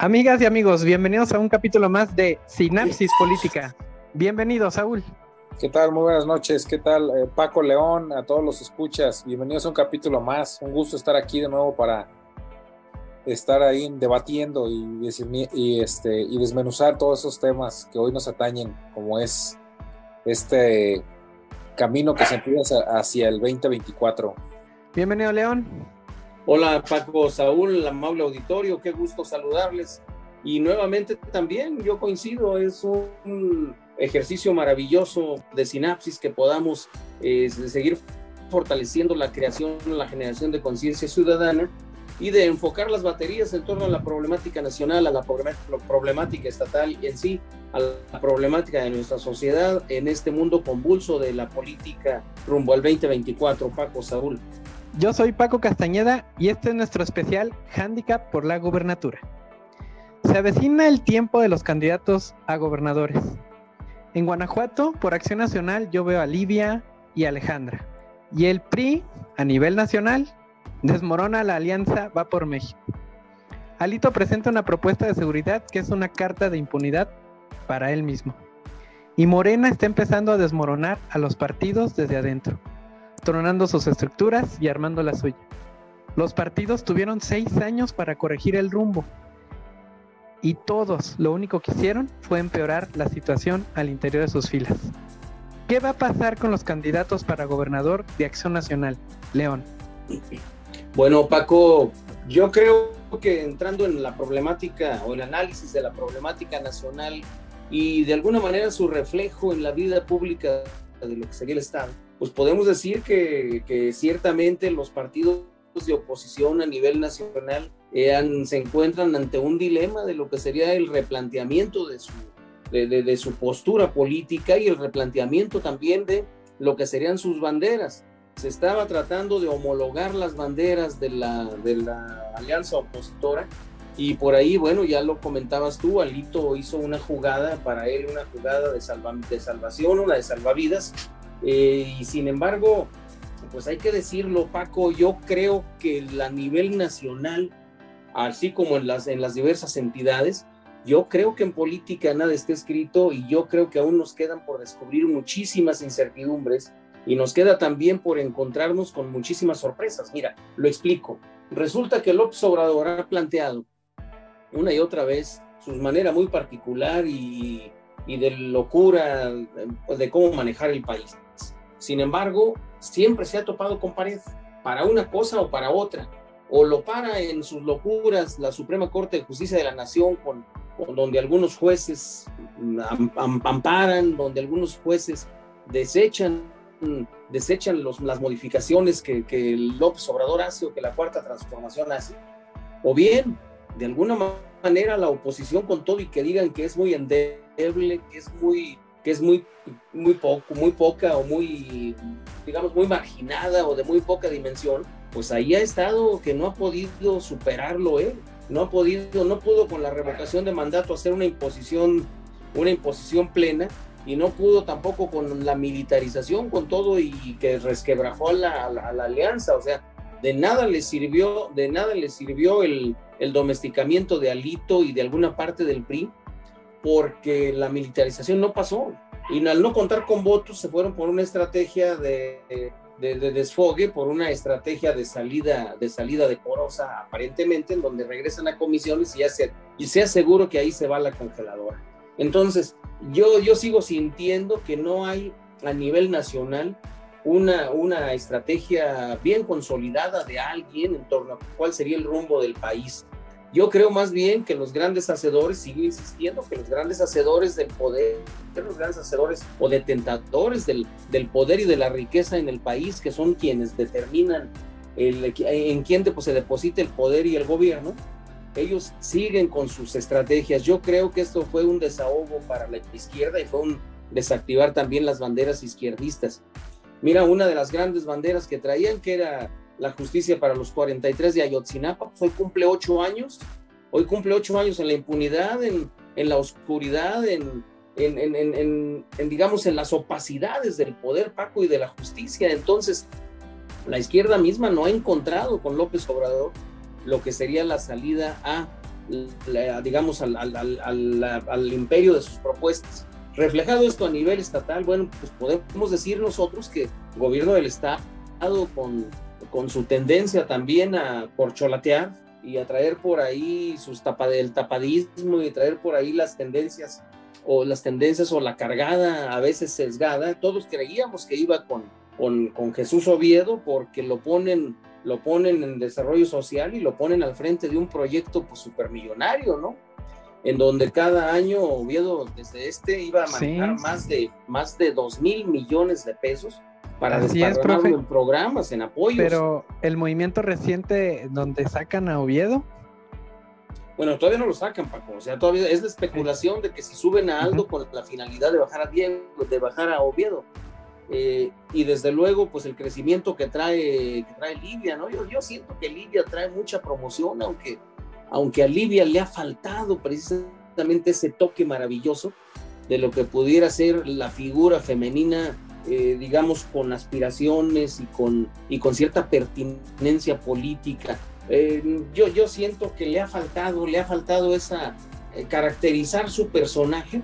Amigas y amigos, bienvenidos a un capítulo más de Sinapsis Política. Bienvenido, Saúl. ¿Qué tal? Muy buenas noches. ¿Qué tal, eh, Paco León? A todos los escuchas. Bienvenidos a un capítulo más. Un gusto estar aquí de nuevo para estar ahí debatiendo y, y, este, y desmenuzar todos esos temas que hoy nos atañen, como es este camino que se empieza hacia el 2024. Bienvenido, León. Hola Paco, Saúl, amable auditorio, qué gusto saludarles. Y nuevamente también yo coincido, es un ejercicio maravilloso de sinapsis que podamos eh, seguir fortaleciendo la creación, la generación de conciencia ciudadana y de enfocar las baterías en torno a la problemática nacional, a la problemática estatal y en sí, a la problemática de nuestra sociedad en este mundo convulso de la política rumbo al 2024. Paco, Saúl. Yo soy Paco Castañeda y este es nuestro especial Handicap por la Gubernatura. Se avecina el tiempo de los candidatos a gobernadores. En Guanajuato, por Acción Nacional, yo veo a Livia y Alejandra. Y el PRI, a nivel nacional, desmorona la alianza Va por México. Alito presenta una propuesta de seguridad que es una carta de impunidad para él mismo. Y Morena está empezando a desmoronar a los partidos desde adentro tronando sus estructuras y armando la suya. Los partidos tuvieron seis años para corregir el rumbo y todos lo único que hicieron fue empeorar la situación al interior de sus filas. ¿Qué va a pasar con los candidatos para gobernador de Acción Nacional? León. Bueno, Paco, yo creo que entrando en la problemática o el análisis de la problemática nacional y de alguna manera su reflejo en la vida pública de lo que sería el Estado, pues podemos decir que, ciertamente los partidos de oposición a nivel nacional eh, se encuentran ante un dilema de lo que sería el replanteamiento de su, de, su postura política y el replanteamiento también de lo que serían sus banderas. Se estaba tratando de homologar las banderas de la, de la alianza opositora y por ahí, bueno, ya lo comentabas tú, Alito hizo una jugada para él, una jugada de, de salvación, una de salvavidas, eh, y sin embargo, pues hay que decirlo, Paco, yo creo que a nivel nacional, así como en las, en las diversas entidades, yo creo que en política nada está escrito y yo creo que aún nos quedan por descubrir muchísimas incertidumbres y nos queda también por encontrarnos con muchísimas sorpresas. Mira, lo explico. Resulta que López Obrador ha planteado una y otra vez su manera muy particular y, y de locura de cómo manejar el país. Sin embargo, siempre se ha topado con pared, para una cosa o para otra. O lo para en sus locuras la Suprema Corte de Justicia de la Nación, con, donde algunos jueces amparan, donde algunos jueces desechan, desechan las modificaciones que, que López Obrador hace o que la Cuarta Transformación hace. O bien, de alguna manera, la oposición con todo y que digan que es muy endeble, que es muy es muy, muy poco, muy poca o muy, digamos, muy marginada o de muy poca dimensión, pues ahí ha estado que no ha podido superarlo él, no ha podido, no pudo con la revocación de mandato hacer una imposición, una imposición plena y no pudo tampoco con la militarización, con todo y que resquebrajó a la, la, alianza, o sea, de nada le sirvió, de nada le sirvió el, el domesticamiento de Alito y de alguna parte del PRI, porque la militarización no pasó. Y al no contar con votos, se fueron por una estrategia de, de, desfogue, por una estrategia de salida, de salida decorosa, aparentemente, en donde regresan a comisiones y, ya se, y sea seguro que ahí se va la congeladora. Entonces, yo, yo sigo sintiendo que no hay a nivel nacional una, una estrategia bien consolidada de alguien en torno a cuál sería el rumbo del país. Yo creo más bien que los grandes hacedores, sigo insistiendo, que los grandes hacedores del poder, los grandes hacedores o detentatores del, del poder y de la riqueza en el país, que son quienes determinan el, en quién pues, se deposita el poder y el gobierno, ellos siguen con sus estrategias. Yo creo que esto fue un desahogo para la izquierda y fue un desactivar también las banderas izquierdistas. Mira, una de las grandes banderas que traían, que era la justicia para los 43 de Ayotzinapa, pues hoy cumple ocho años, hoy cumple ocho años en la impunidad, en, en la oscuridad, en, en, en, digamos, en las opacidades del poder, Paco, y de la justicia. Entonces, la izquierda misma no ha encontrado con López Obrador lo que sería la salida a digamos, al, al, imperio de sus propuestas. Reflejado esto a nivel estatal, bueno, pues podemos decir nosotros que el gobierno del Estado, con, con su tendencia también a corcholatear y a traer por ahí sus tapa, el tapadismo y traer por ahí las tendencias o las tendencias o la cargada, a veces sesgada, todos creíamos que iba con, con, con Jesús Oviedo porque lo ponen lo ponen en desarrollo social y lo ponen al frente de un proyecto pues supermillonario, ¿no? En donde cada año Oviedo desde este iba a manejar más de más de 2 mil millones de pesos para desarrollarlo en programas, en apoyos. Pero el movimiento reciente donde sacan a Oviedo. Bueno, todavía no lo sacan, Paco. O sea, todavía es la especulación de que si suben a Aldo con la finalidad de bajar a Diego, de bajar a Oviedo. Eh, y desde luego, pues el crecimiento que trae, que trae Libia, ¿no? Yo, yo siento que Libia trae mucha promoción, aunque, aunque a Libia le ha faltado precisamente ese toque maravilloso de lo que pudiera ser la figura femenina, eh, digamos, con aspiraciones y con, y con cierta pertinencia política. Eh, yo, yo siento que le ha faltado, le ha faltado esa, caracterizar su personaje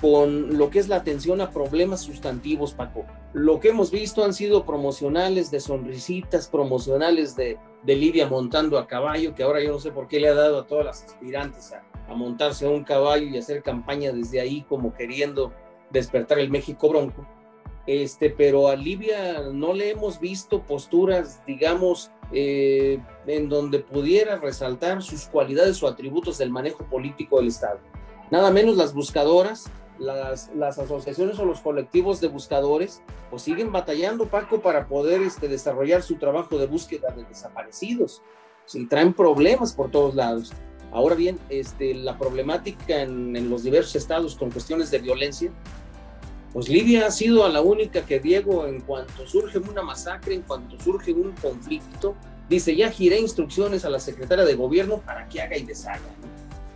con lo que es la atención a problemas sustantivos, Paco. Lo que hemos visto han sido promocionales de sonrisitas, promocionales de, de Lidia montando a caballo, que ahora yo no sé por qué le ha dado a todas las aspirantes a, a montarse a un caballo y hacer campaña desde ahí como queriendo despertar el México bronco. Este, pero a Libia no le hemos visto posturas, digamos, eh, en donde pudiera resaltar sus cualidades o atributos del manejo político del Estado. Nada menos las buscadoras, las, asociaciones o los colectivos de buscadores pues siguen batallando, Paco, para poder este, desarrollar su trabajo de búsqueda de desaparecidos. Sí, traen problemas por todos lados. Ahora bien, este, la problemática en, los diversos estados con cuestiones de violencia, pues Libia ha sido a la única que Diego, en cuanto surge una masacre, en cuanto surge un conflicto, dice, ya giré instrucciones a la secretaria de gobierno para que haga y deshaga. ¿no?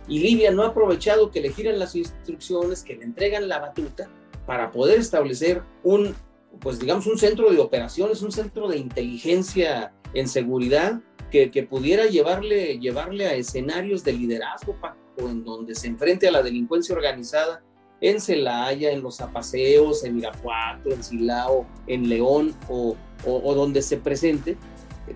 y Libia no ha aprovechado que le giran las instrucciones, que le entregan la batuta para poder establecer un, pues digamos, un centro de operaciones, un centro de inteligencia en seguridad que, pudiera llevarle, llevarle a escenarios de liderazgo, en donde se enfrente a la delincuencia organizada en Celaya, en los Zapaseos, en Irapuato, en Silao, en León o, o, donde se presente,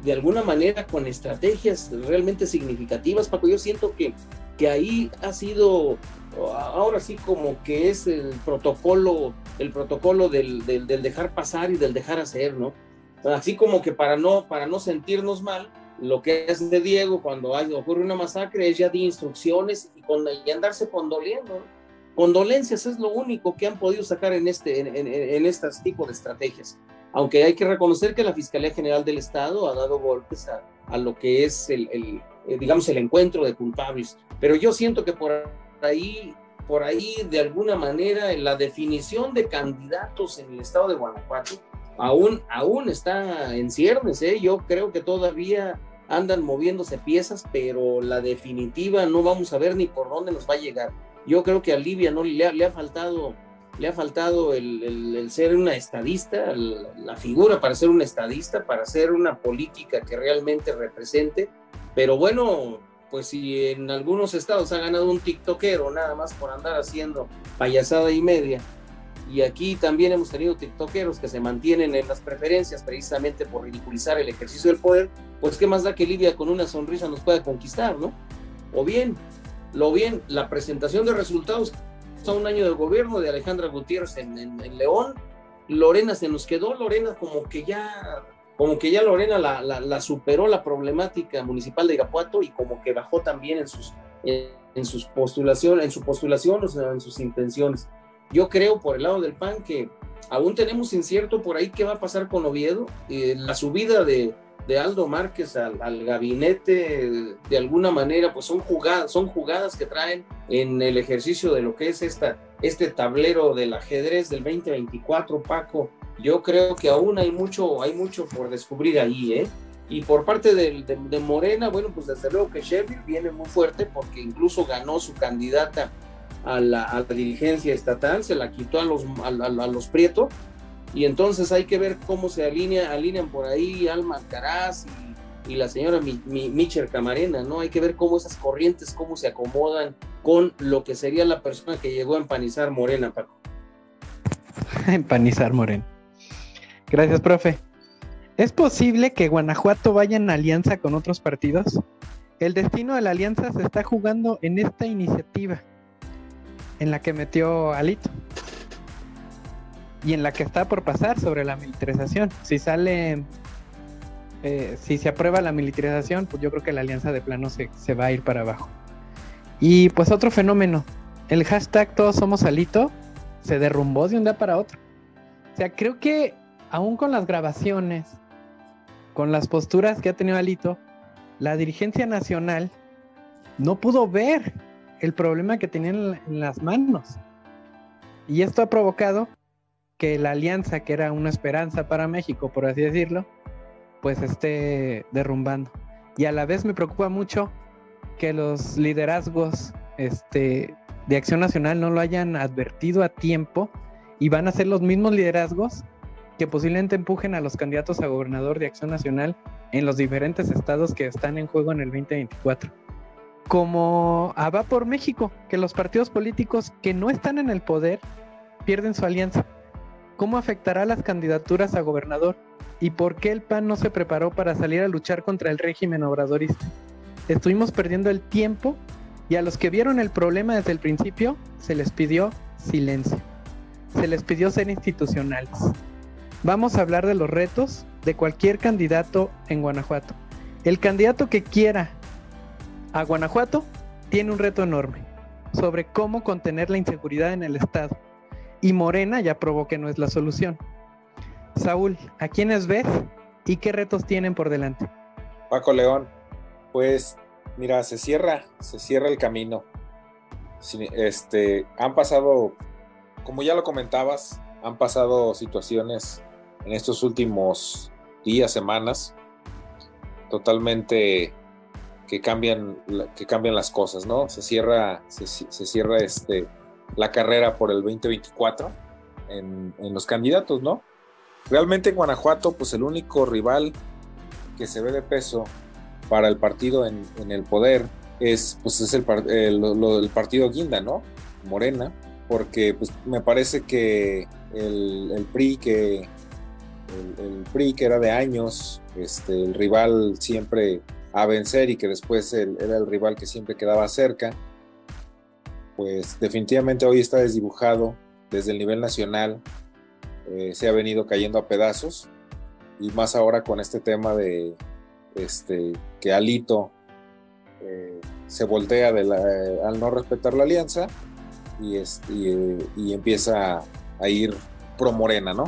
de alguna manera con estrategias realmente significativas, Paco. Yo siento que que ahí ha sido, ahora sí como que es el protocolo, el protocolo del, del, dejar pasar y del dejar hacer, ¿no? Así como que para no, para no sentirnos mal, lo que es de Diego cuando hay, ocurre una masacre es ya de instrucciones y, con, y andarse condoliendo. Condolencias es lo único que han podido sacar en este, en, en, tipo de estrategias. Aunque hay que reconocer que la Fiscalía General del Estado ha dado golpes a, lo que es el, el eh, digamos, el encuentro de culpables. Pero yo siento que por ahí, por ahí, de alguna manera, la definición de candidatos en el estado de Guanajuato aún, aún está en ciernes. ¿eh? Yo creo que todavía andan moviéndose piezas, pero la definitiva no vamos a ver ni por dónde nos va a llegar. Yo creo que a Libia no le ha, faltado le ha faltado el, ser una estadista, la figura para ser un estadista, para hacer una política que realmente represente pero bueno, pues si en algunos estados ha ganado un tiktokero nada más por andar haciendo payasada y media, y aquí también hemos tenido tiktokeros que se mantienen en las preferencias precisamente por ridiculizar el ejercicio del poder, pues qué más da que Libia con una sonrisa nos pueda conquistar, ¿no? O bien, lo bien, la presentación de resultados. A un año de gobierno de Alejandra Gutiérrez en, León, Lorena se nos quedó, Lorena como que ya como que ya Lorena la, superó la problemática municipal de Irapuato y como que bajó también en sus, en, en sus postulaciones, en su postulación, o en sus intenciones. Yo creo por el lado del PAN que aún tenemos incierto por ahí qué va a pasar con Oviedo, eh, la subida de, de Aldo Márquez al, al, gabinete de alguna manera pues son jugadas, son jugadas que traen en el ejercicio de lo que es esta, este tablero del ajedrez del 2024, Paco, yo creo que aún hay mucho, hay mucho por descubrir ahí, ¿eh? Y por parte de, de, Morena, bueno, pues desde luego que Sheffield viene muy fuerte porque incluso ganó su candidata a la, a la dirigencia estatal, se la quitó a los, a los Prieto, y entonces hay que ver cómo se alinea, alinean por ahí Alma Alcaraz y la señora Michel Camarena, ¿no? Hay que ver cómo esas corrientes, cómo se acomodan con lo que sería la persona que llegó a empanizar Morena, Paco. empanizar Morena. Gracias, profe. ¿Es posible que Guanajuato vaya en alianza con otros partidos? El destino de la alianza se está jugando en esta iniciativa, en la que metió Alito y en la que está por pasar sobre la militarización. Si sale, eh, si se aprueba la militarización, pues yo creo que la alianza de plano se, se va a ir para abajo. Y pues otro fenómeno, el hashtag todos somos Alito se derrumbó de un día para otro. O sea, creo que aún con las grabaciones, con las posturas que ha tenido Alito, la dirigencia nacional no pudo ver el problema que tenían en las manos. Y esto ha provocado que la alianza, que era una esperanza para México, por así decirlo, pues esté derrumbando. Y a la vez me preocupa mucho que los liderazgos este, de Acción Nacional no lo hayan advertido a tiempo y van a ser los mismos liderazgos que posiblemente empujen a los candidatos a gobernador de Acción Nacional en los diferentes estados que están en juego en el 2024. Como a Va por México, que los partidos políticos que no están en el poder pierden su alianza. ¿Cómo afectará las candidaturas a gobernador? ¿Y por qué el PAN no se preparó para salir a luchar contra el régimen obradorista? Estuvimos perdiendo el tiempo y a los que vieron el problema desde el principio se les pidió silencio. Se les pidió ser institucionales. Vamos a hablar de los retos de cualquier candidato en Guanajuato. El candidato que quiera a Guanajuato tiene un reto enorme sobre cómo contener la inseguridad en el estado. Y Morena ya probó que no es la solución. Saúl, ¿a quiénes ves y qué retos tienen por delante? Paco León, pues mira, se cierra, se cierra el camino. Este, han pasado, como ya lo comentabas, han pasado situaciones en estos últimos días, semanas, totalmente que cambian, que cambian las cosas, ¿no? Se cierra, se, cierra este, la carrera por el 2024 en, los candidatos, ¿no? Realmente en Guanajuato, pues el único rival que se ve de peso para el partido en, el poder es, pues es el, el, partido Guinda, ¿no? Morena, porque pues, me parece que el, PRI que el, PRI que era de años, este, el rival siempre a vencer y que después era el rival que siempre quedaba cerca, pues definitivamente hoy está desdibujado desde el nivel nacional, eh, se ha venido cayendo a pedazos y más ahora con este tema de, este, que Alito eh, se voltea al no respetar la alianza y, y, empieza a ir pro morena, ¿no?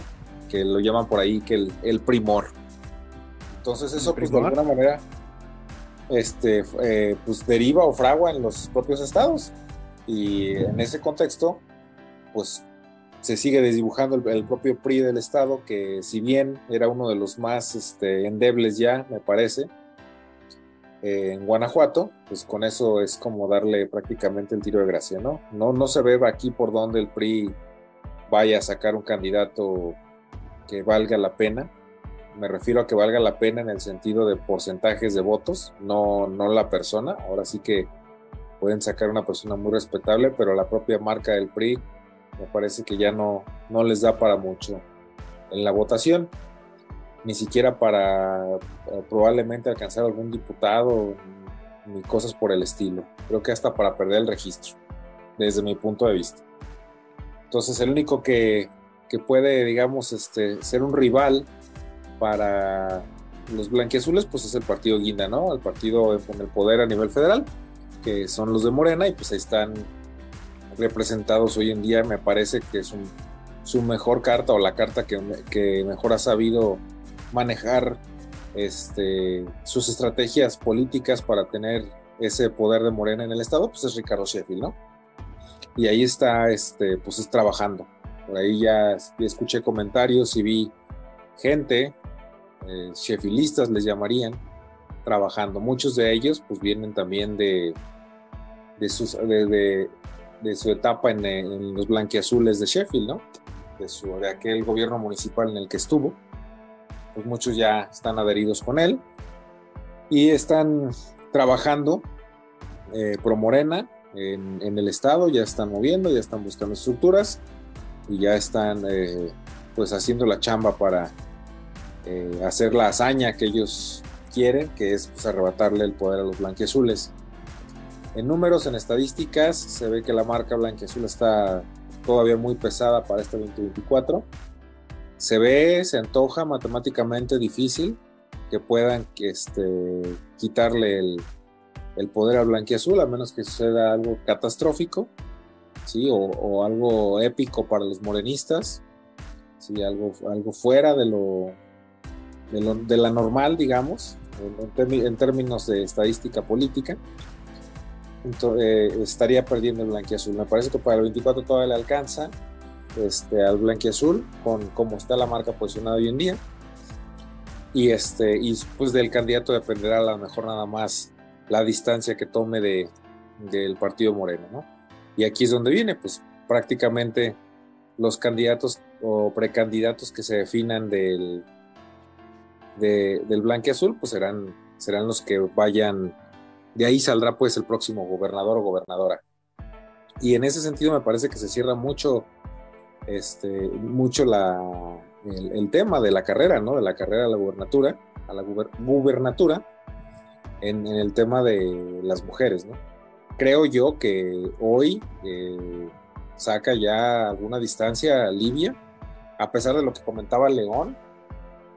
Que lo llaman por ahí que el, primor. Entonces eso pues de alguna manera este, eh, pues deriva o fragua en los propios estados. Y en ese contexto, pues se sigue desdibujando el, propio PRI del Estado, que si bien era uno de los más este, endebles ya, me parece, en Guanajuato, pues con eso es como darle prácticamente el tiro de gracia, ¿no? No, no se ve aquí por dónde el PRI vaya a sacar un candidato que valga la pena. Me refiero a que valga la pena en el sentido de porcentajes de votos, no, no la persona. Ahora sí que pueden sacar una persona muy respetable, pero la propia marca del PRI me parece que ya no, no les da para mucho en la votación, ni siquiera para eh, probablemente alcanzar algún diputado ni cosas por el estilo. Creo que hasta para perder el registro, desde mi punto de vista. Entonces el único que, que puede, digamos, este, ser un rival para los blanquiazules, pues es el partido Guinda, ¿no? El partido con el poder a nivel federal, que son los de Morena, y pues ahí están representados hoy en día, me parece que es su mejor carta o la carta que, que mejor ha sabido manejar este, sus estrategias políticas para tener ese poder de Morena en el Estado, pues es Ricardo Sheffield, ¿no? Y ahí está, este, pues es trabajando. Por ahí ya, escuché comentarios y vi gente, eh, les llamarían, trabajando. Muchos de ellos, pues vienen también de, de, sus, de, de su etapa en, los blanquiazules de Sheffield, ¿no? De, su, de aquel gobierno municipal en el que estuvo. Pues muchos ya están adheridos con él. Y están trabajando eh, pro Morena en, el estado, ya están moviendo, ya están buscando estructuras y ya están eh, pues haciendo la chamba para eh, hacer la hazaña que ellos quieren, que es pues, arrebatarle el poder a los blanquiazules. En números, en estadísticas, se ve que la marca blanquiazul está todavía muy pesada para este 2024. Se ve, se antoja matemáticamente difícil que puedan este, quitarle el, poder al blanquiazul, a menos que suceda algo catastrófico, ¿sí? o, algo épico para los morenistas, ¿sí? algo, algo fuera de lo, de, la normal, digamos, en, términos de estadística política. Eh, estaría perdiendo el blanquiazul. Me parece que para el 24 todavía le alcanza este, al blanquiazul con cómo está la marca posicionada hoy en día. Y, este, y pues del candidato dependerá a lo mejor nada más la distancia que tome de, del partido moreno, ¿no? Y aquí es donde viene, pues prácticamente los candidatos o precandidatos que se definan del, de, del blanque azul, pues serán, serán los que vayan, de ahí saldrá pues el próximo gobernador o gobernadora. Y en ese sentido me parece que se cierra mucho, este, mucho la, el, tema de la carrera, ¿no? De la carrera a la gubernatura, a la gubernatura, en, el tema de las mujeres, ¿no? Creo yo que hoy eh, saca ya alguna distancia a Libia, a pesar de lo que comentaba León,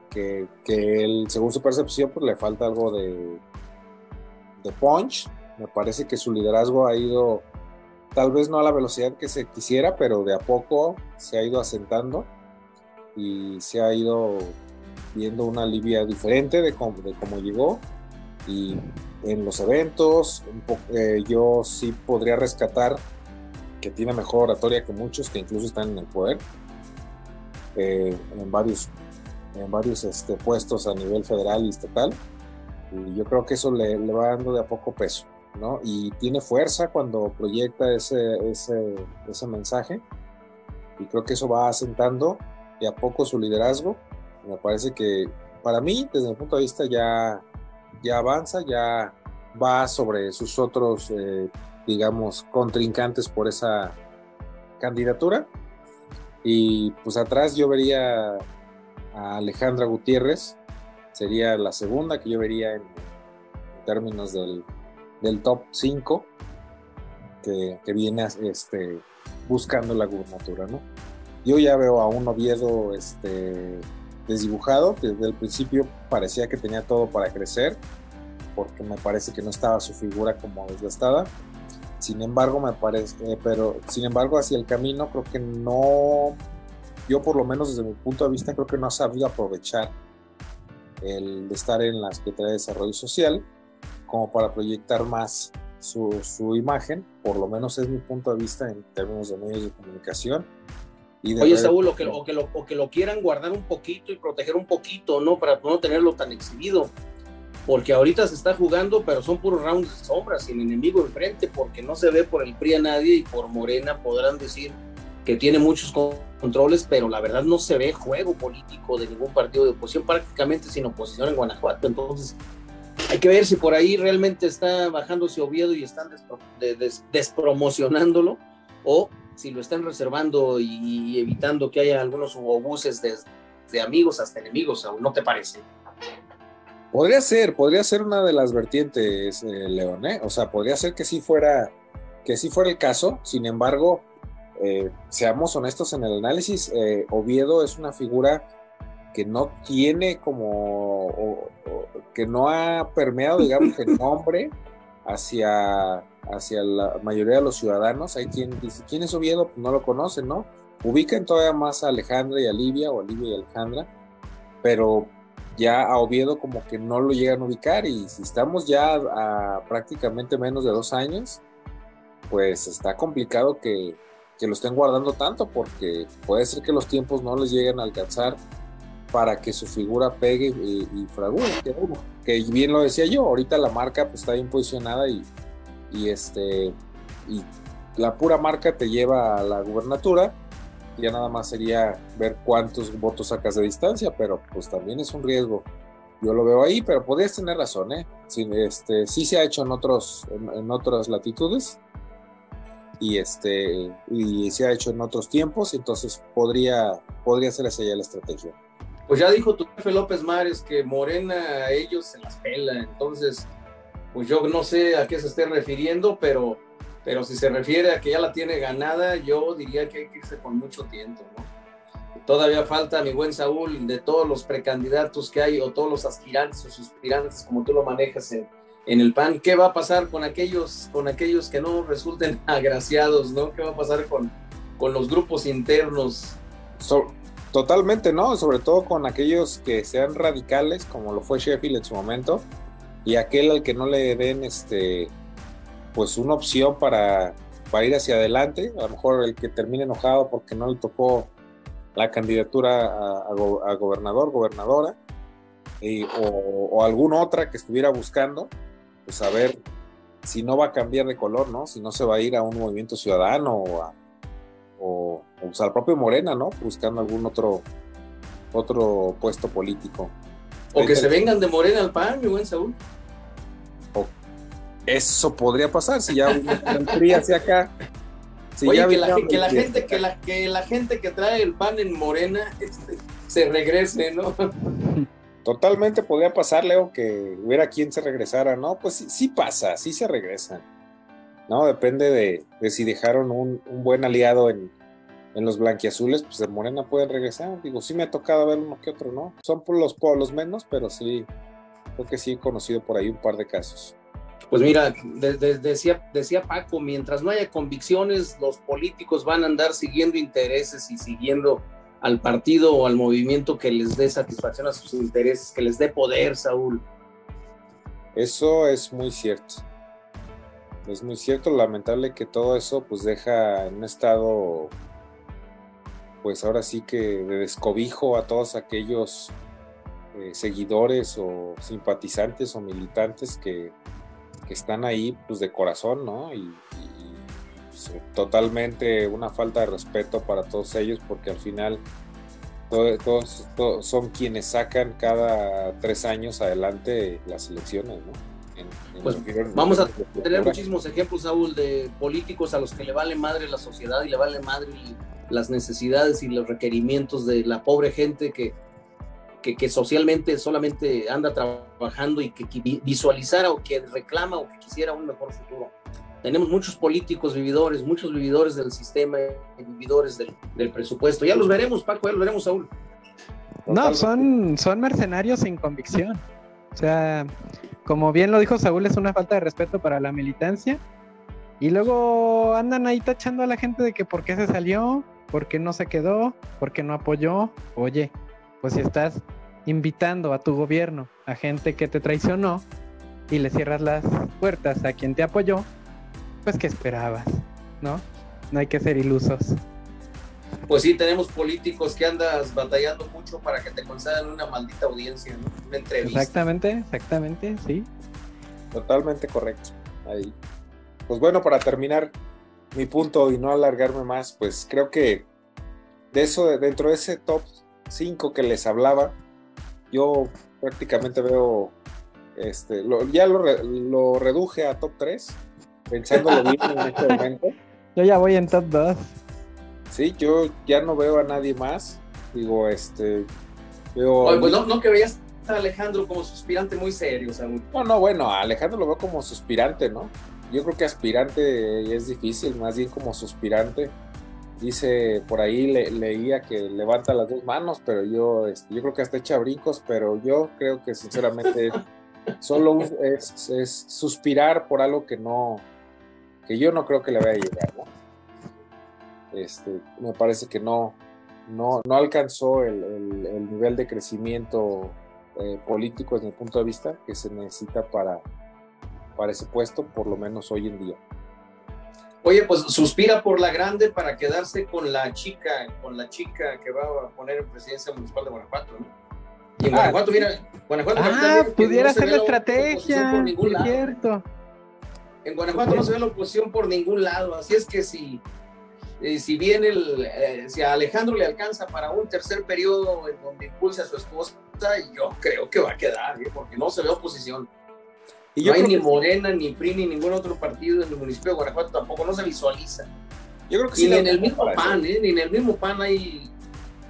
que, que él, según su percepción, pues le falta algo de, de punch. Me parece que su liderazgo ha ido, tal vez no a la velocidad que se quisiera, pero de a poco se ha ido asentando y se ha ido viendo una Libia diferente de cómo, de cómo llegó y en los eventos, eh, yo sí podría rescatar que tiene mejor oratoria que muchos que incluso están en el poder, eh, en varios, en varios este, puestos a nivel federal y estatal. Y yo creo que eso le, va dando de a poco peso, ¿no? Y tiene fuerza cuando proyecta ese, ese, ese mensaje. Y creo que eso va asentando de a poco su liderazgo. Me parece que para mí, desde mi punto de vista, ya ya avanza, ya va sobre sus otros, eh, digamos, contrincantes por esa candidatura. Y pues atrás yo vería a Alejandra Gutiérrez, sería la segunda que yo vería en, términos del, top 5 que, que, viene este, buscando la gubernatura, ¿no? Yo ya veo a un Oviedo este, desdibujado. Desde el principio parecía que tenía todo para crecer, porque me parece que no estaba su figura como desgastada. Sin embargo, me parece, eh, pero sin embargo, hacia el camino creo que no, yo por lo menos desde mi punto de vista creo que no ha sabido aprovechar el de estar en la Secretaría de Desarrollo Social como para proyectar más su, su imagen, por lo menos es mi punto de vista en términos de medios de comunicación Oye, Saúl, o que, o, que lo, o que lo quieran guardar un poquito y proteger un poquito, ¿no? Para no tenerlo tan exhibido. Porque ahorita se está jugando, pero son puros rounds de sombras, sin enemigo enfrente, porque no se ve por el PRI a nadie y por Morena podrán decir que tiene muchos controles, pero la verdad no se ve juego político de ningún partido de oposición, prácticamente sin oposición en Guanajuato. Entonces, hay que ver si por ahí realmente está bajándose Oviedo y están despromocionándolo o si lo están reservando y, evitando que haya algunos obuses de, amigos hasta enemigos, aún no te parece? Podría ser, podría ser una de las vertientes, eh, León, ¿eh? O sea, podría ser que sí fuera, que sí fuera el caso. Sin embargo, eh, seamos honestos en el análisis, eh, Oviedo es una figura que no tiene como, que no ha permeado, digamos, el nombre hacia hacia la mayoría de los ciudadanos. Hay quien dice, ¿quién es Oviedo? Pues no lo conocen, ¿no? Ubican todavía más a Alejandra y a Livia, o a Livia y Alejandra, pero ya a Oviedo como que no lo llegan a ubicar y si estamos ya a prácticamente menos de dos años, pues está complicado que, que lo estén guardando tanto porque puede ser que los tiempos no les lleguen a alcanzar para que su figura pegue y, y fragule. Que, que bien lo decía yo, ahorita la marca pues, está bien posicionada y, y este y la pura marca te lleva a la gubernatura ya nada más sería ver cuántos votos sacas de distancia pero pues también es un riesgo yo lo veo ahí, pero podrías tener razón, ¿eh? Sí, este, sí se ha hecho en, otros, en, otras latitudes y, este, y se ha hecho en otros tiempos, entonces podría, podría ser esa ya la estrategia. Pues ya dijo tu jefe López Mares que Morena a ellos se las pela, entonces, pues yo no sé a qué se esté refiriendo, pero, pero si se refiere a que ya la tiene ganada, yo diría que hay que irse con mucho tiempo, ¿no? Todavía falta, mi buen Saúl, de todos los precandidatos que hay o todos los aspirantes o suspirantes, como tú lo manejas en, el PAN. ¿Qué va a pasar con aquellos, con aquellos que no resulten agraciados, ¿no? ¿Qué va a pasar con, con los grupos internos? totalmente, ¿no? Sobre todo con aquellos que sean radicales, como lo fue Sheffield en su momento, y aquel al que no le den este pues una opción para, para ir hacia adelante, a lo mejor el que termine enojado porque no le tocó la candidatura a, gobernador, gobernadora, o, alguna otra que estuviera buscando, pues a ver si no va a cambiar de color, ¿no? Si no se va a ir a un movimiento ciudadano o, a, o, pues, al propio Morena, ¿no? Buscando algún otro, otro puesto político. O que se vengan de Morena al PAN, mi buen Saúl. eso podría pasar si ya un hacia acá Oye, que, la, gente, que, la, que la gente que trae el pan en morena este, se regrese, ¿no? Totalmente podría pasar, Leo, que hubiera quien se regresara, ¿no? Pues sí, pasa, sí se regresan. ¿No? Depende de, si dejaron un, buen aliado en, los blanquiazules, pues de Morena pueden regresar. Digo, sí me ha tocado ver uno que otro, ¿no? Son por los, pueblos menos, pero sí, creo que sí he conocido por ahí un par de casos. Pues mira, decía Paco, mientras no haya convicciones, los políticos van a andar siguiendo intereses y siguiendo al partido o al movimiento que les dé satisfacción a sus intereses, que les dé poder, Saúl. Eso es muy cierto. Es muy cierto, lamentable que todo eso pues deja en un estado, pues ahora sí que de descobijo a todos aquellos eh, seguidores o simpatizantes o militantes que que están ahí pues de corazón, ¿no? Pues, totalmente una falta de respeto para todos ellos porque al final todos, son quienes sacan cada tres años adelante las elecciones, ¿no? pues vamos a tener muchísimos ejemplos, Saúl, de políticos a los que le vale madre la sociedad y le vale madre las necesidades y los requerimientos de la pobre gente que que, socialmente solamente anda trabajando y que, visualizara o que reclama o que quisiera un mejor futuro. Tenemos muchos políticos vividores, muchos vividores del sistema, vividores del, presupuesto. Ya los veremos, Paco, ya los veremos, Saúl. No, son, son mercenarios sin convicción. O sea, como bien lo dijo Saúl, es una falta de respeto para la militancia. Y luego andan ahí tachando a la gente de que por qué se salió, por qué no se quedó, por qué no apoyó. Oye, pues si estás invitando a tu gobierno a gente que te traicionó y le cierras las puertas a quien te apoyó, pues ¿qué esperabas? ¿No? No hay que ser ilusos. Pues sí, tenemos políticos que andas batallando mucho para que te concedan una maldita audiencia, ¿no? Una entrevista. Exactamente, exactamente, sí. Totalmente correcto. Ahí. Pues bueno, para terminar mi punto y no alargarme más, pues creo que de eso, dentro de ese top 5 que les hablaba, yo prácticamente veo, este, ya lo, reduje a top 3, pensándolo bien en este momento. Yo ya voy en top 2. Sí, yo ya no veo a nadie más. Digo, este, veo... pues no, no que veías a Alejandro como suspirante muy serio, No, no, bueno, a Alejandro lo veo como suspirante, ¿no? Yo creo que aspirante es difícil, más bien como suspirante Dice, por ahí leía que levanta las dos manos, pero yo, este, yo creo que hasta echa brincos, pero yo creo que sinceramente solo es, suspirar por algo que no, que yo no creo que le vaya a llegar, Este, me parece que no, no, no alcanzó el, nivel de crecimiento eh, político desde mi punto de vista que se necesita para, para ese puesto, por lo menos hoy en día. Oye, pues suspira por la grande para quedarse con la chica, con la chica que va a poner en presidencia municipal de Guanajuato, ¿no? Y en ah, Guanajuato, mira, Guanajuato. Ah, pudiera ser la estrategia, es cierto. En Guanajuato no se ve la oposición por ningún lado, así es que si, eh, si bien el, eh, si a Alejandro le alcanza para un tercer periodo en donde impulse a su esposa, yo creo que va a quedar, ¿eh? porque no se ve oposición. Y no hay ni Morena, ni PRI, ni ningún otro partido en el municipio de Guanajuato tampoco, no se visualiza. Yo creo que sí ni en el mismo PAN, ¿eh? ni en el mismo PAN hay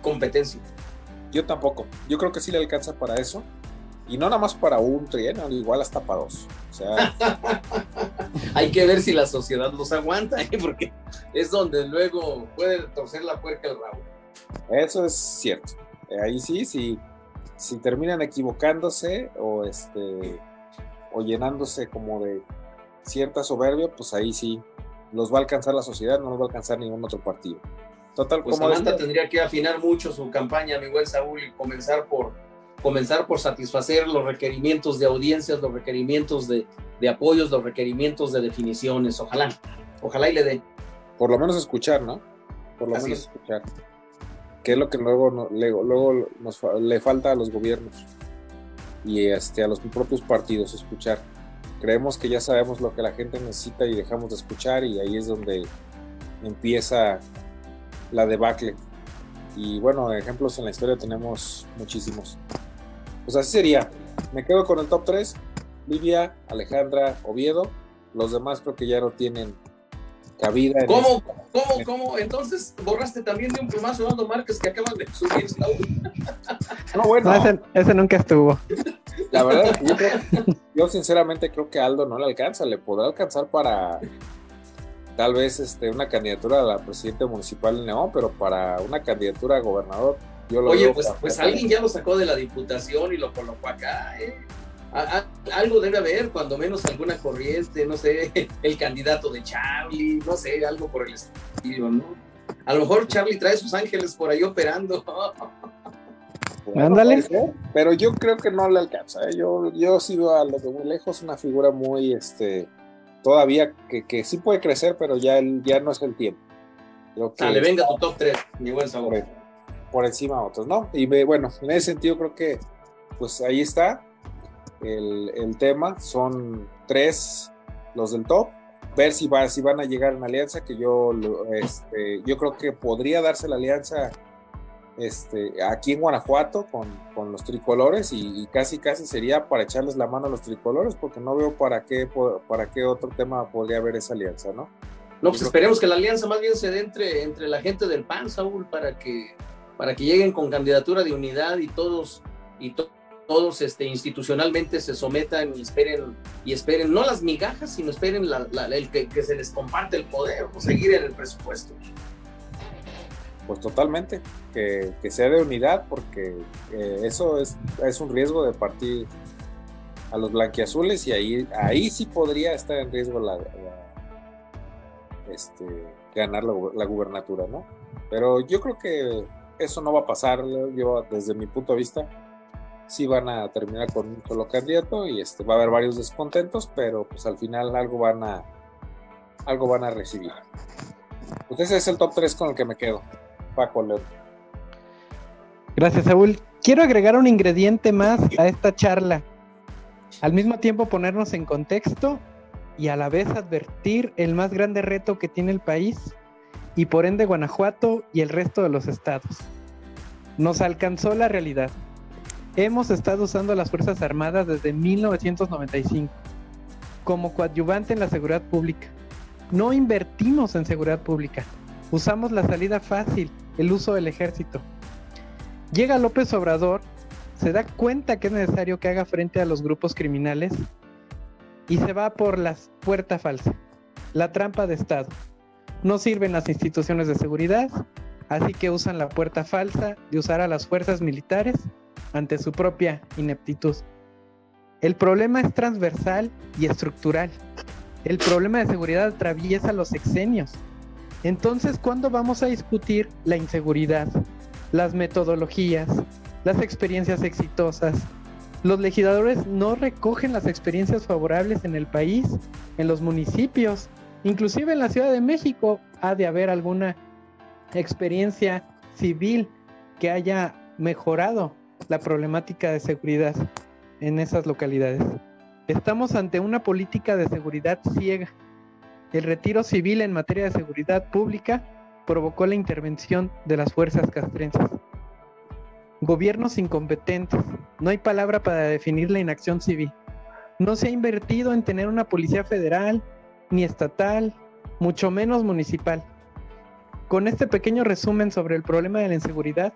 competencia. Yo tampoco. Yo creo que sí le alcanza para eso. Y no nada más para un trienio, igual hasta para dos. O sea... Hay que ver si la sociedad los aguanta, ¿eh? porque es donde luego puede torcer la puerca el rabo. Eso es cierto. Eh, ahí sí, sí si terminan equivocándose o este o llenándose como de cierta soberbia, pues ahí sí los va a alcanzar la sociedad, no los va a alcanzar ningún otro partido. Total, pues como Samantha tendría que afinar mucho su campaña, mi buen Saúl, y comenzar por comenzar por satisfacer los requerimientos de audiencias, los requerimientos de, de apoyos, los requerimientos de definiciones. Ojalá, ojalá y le dé. Por lo menos escuchar, ¿no? Por lo menos escuchar que es lo que luego, luego, nos, le falta a los gobiernos y este, a los propios partidos escuchar. Creemos que ya sabemos lo que la gente necesita y dejamos de escuchar y ahí es donde empieza la debacle. Y bueno, ejemplos en la historia tenemos muchísimos. Pues así sería. Me quedo con el top 3. Livia, Alejandra, Oviedo. Los demás creo que ya no tienen cabida. ¿Cómo, este ¿Cómo, cómo? Entonces borraste también de un plumazo Aldo Márquez que acaban de subir. No, bueno. ese, nunca estuvo. La verdad, yo, sinceramente creo que Aldo no le alcanza. Le podrá alcanzar para tal vez este, una candidatura a la presidente municipal de León, pero para una candidatura a gobernador, yo lo Oye, pues, pues alguien ya lo sacó de la diputación y lo colocó acá, ¿eh? algo debe haber, cuando menos alguna corriente, no sé, el candidato de Charlie, no sé, algo por el estilo, ¿no? A lo mejor Charlie trae sus ángeles por ahí operando. Ándale. pero yo creo que no le alcanza. ¿eh? Yo, yo sigo a lo de muy lejos, una figura muy, este, todavía que, que sí puede crecer, pero ya, ya no es el tiempo. Dale, venga tu top 3, mi buen sabor. Por, encima otros, ¿no? Y bueno, en ese sentido creo que, pues ahí está el, tema. Son tres los del top. Ver si, va, si van a llegar en alianza, que yo, este, yo creo que podría darse la alianza este, aquí en Guanajuato con, los tricolores y, casi casi sería para echarles la mano a los tricolores porque no veo para qué, para qué otro tema podría haber esa alianza, ¿no? No, pues esperemos que... la alianza más bien se dé entre, entre la gente del PAN, Saúl, para que, para que lleguen con candidatura de unidad y todos, y todos este, institucionalmente se sometan y esperen, y esperen no las migajas, sino esperen el que, se les comparte el poder o seguir en el presupuesto. Pues totalmente, que, sea de unidad, porque eh, eso es, es un riesgo de partir a los blanquiazules y ahí, ahí sí podría estar en riesgo la, este, ganar la, la, gubernatura, ¿no? Pero yo creo que eso no va a pasar, yo desde mi punto de vista, sí van a terminar con un solo candidato y este, va a haber varios descontentos, pero pues al final algo van a, algo van a recibir. Pues ese es el top 3 con el que me quedo. Paco León. Gracias, Saúl. Quiero agregar un ingrediente más a esta charla. Al mismo tiempo ponernos en contexto y a la vez advertir el más grande reto que tiene el país y por ende Guanajuato y el resto de los estados. Nos alcanzó la realidad hemos estado usando las Fuerzas Armadas desde 1995 como coadyuvante en la seguridad pública. No invertimos en seguridad pública, usamos la salida fácil, el uso del ejército. Llega López Obrador, se da cuenta que es necesario que haga frente a los grupos criminales y se va por la puerta falsa, la trampa de Estado. No sirven las instituciones de seguridad, así que usan la puerta falsa de usar a las fuerzas militares ante su propia ineptitud. El problema es transversal y estructural. El problema de seguridad atraviesa los exenios. Entonces, ¿cuándo vamos a discutir la inseguridad, las metodologías, las experiencias exitosas? Los legisladores no recogen las experiencias favorables en el país, en los municipios, inclusive en la Ciudad de México ha de haber alguna experiencia civil que haya mejorado la problemática de seguridad en esas localidades. Estamos ante una política de seguridad ciega. El retiro civil en materia de seguridad pública provocó la intervención de las fuerzas castrenses. Gobiernos incompetentes. No hay palabra para definir la inacción civil. No se ha invertido en tener una policía federal, ni estatal, mucho menos municipal. Con este pequeño resumen sobre el problema de la inseguridad,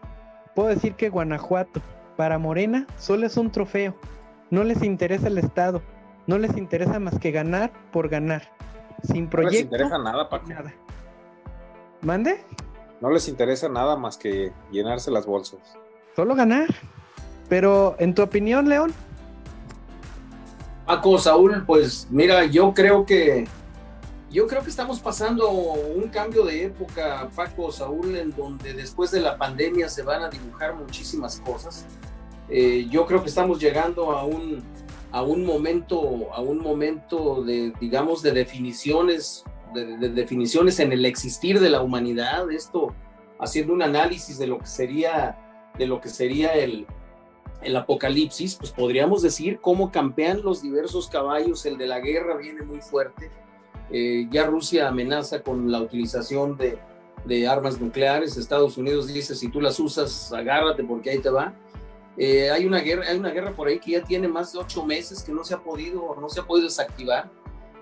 puedo decir que Guanajuato, para Morena, solo es un trofeo. No les interesa el Estado, no les interesa más que ganar por ganar. Sin proyecto. No les interesa nada, Paco. Nada. ¿Mande? No les interesa nada más que llenarse las bolsas. Solo ganar. Pero, en tu opinión, León. Paco, Saúl, pues mira, yo creo que yo creo que estamos pasando un cambio de época, Paco, Saúl, en donde después de la pandemia se van a dibujar muchísimas cosas. Eh, yo creo que estamos llegando a un, a un momento, a un momento de, digamos, de definiciones, de, definiciones en el existir de la humanidad. Esto, haciendo un análisis de lo que sería, de lo que sería el, el apocalipsis, pues podríamos decir cómo campean los diversos caballos. El de la guerra viene muy fuerte. Eh, ya Rusia amenaza con la utilización de, de armas nucleares. Estados Unidos dice si tú las usas, agárrate porque ahí te va. Eh, hay, una guerra, hay una guerra por ahí que ya tiene más de ocho meses que no se ha podido, no se ha podido desactivar.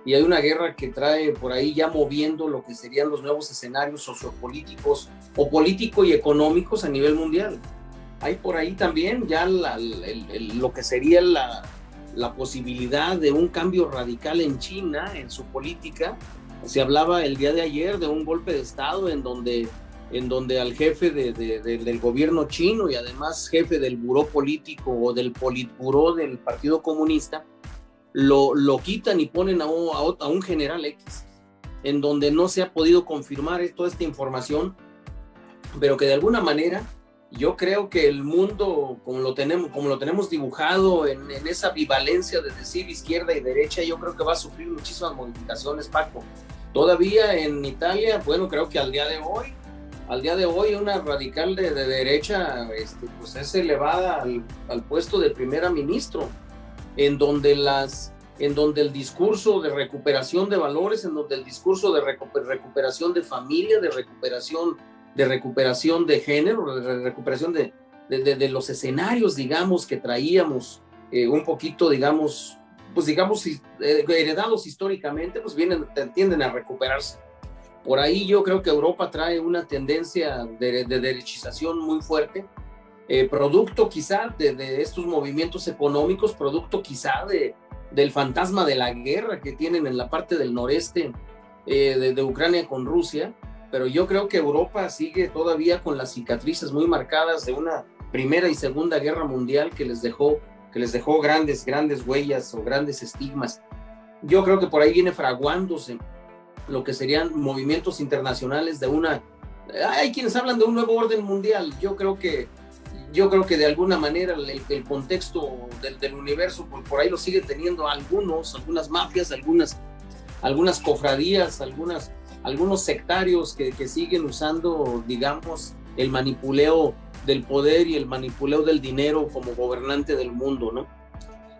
Y hay una guerra que trae por ahí ya moviendo lo que serían los nuevos escenarios sociopolíticos o político y económicos a nivel mundial. Hay por ahí también ya lo que sería la, la posibilidad de un cambio radical en China, en su política. Se hablaba el día de ayer de un golpe de Estado en donde en donde al jefe del gobierno chino y además jefe del buró político o del politburó del Partido Comunista, lo, lo quitan y ponen a a un general X, en donde no se ha podido confirmar toda esta información, pero que de alguna manera yo creo que el mundo, como lo tenemos, como lo tenemos dibujado en, en, esa bivalencia de decir izquierda y derecha, yo creo que va a sufrir muchísimas modificaciones, Paco. Todavía en Italia, bueno, creo que al día de hoy al día de hoy una radical de, derecha este, pues es elevada al, puesto de primera ministro, en donde, las, en donde el discurso de recuperación de valores, en donde el discurso de recuperación de familia, de recuperación de, recuperación de género, de recuperación de, de, los escenarios, digamos, que traíamos eh, un poquito, digamos, pues digamos, eh, heredados históricamente, pues vienen, tienden a recuperarse. Por ahí yo creo que Europa trae una tendencia de, derechización muy fuerte, eh, producto quizá de, estos movimientos económicos, producto quizá de, del fantasma de la guerra que tienen en la parte del noreste de, Ucrania con Rusia, pero yo creo que Europa sigue todavía con las cicatrices muy marcadas de una primera y segunda guerra mundial que les dejó, que les dejó grandes, grandes huellas o grandes estigmas. Yo creo que por ahí viene fraguándose lo que serían movimientos internacionales de una... Hay quienes hablan de un nuevo orden mundial. Yo creo que, yo creo que de alguna manera el, contexto del, universo por, por, ahí lo sigue teniendo algunos, algunas mafias, algunas, algunas cofradías, algunas, algunos sectarios que, siguen usando, digamos, el manipuleo del poder y el manipuleo del dinero como gobernante del mundo, ¿no?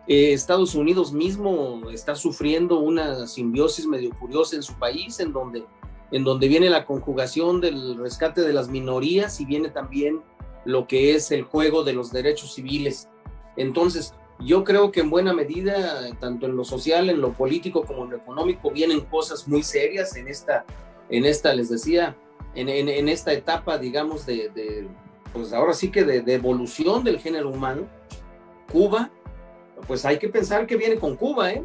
Eh, Estados Unidos mismo está sufriendo una simbiosis medio curiosa en su país, en donde, en donde viene la conjugación del rescate de las minorías y viene también lo que es el juego de los derechos civiles. Entonces, yo creo que en buena medida, tanto en lo social, en lo político como en lo económico, vienen cosas muy serias en esta, en esta les decía, en, en, esta etapa, digamos, de, de, pues ahora sí que de, de evolución del género humano. Cuba pues hay que pensar que viene con Cuba, ¿eh?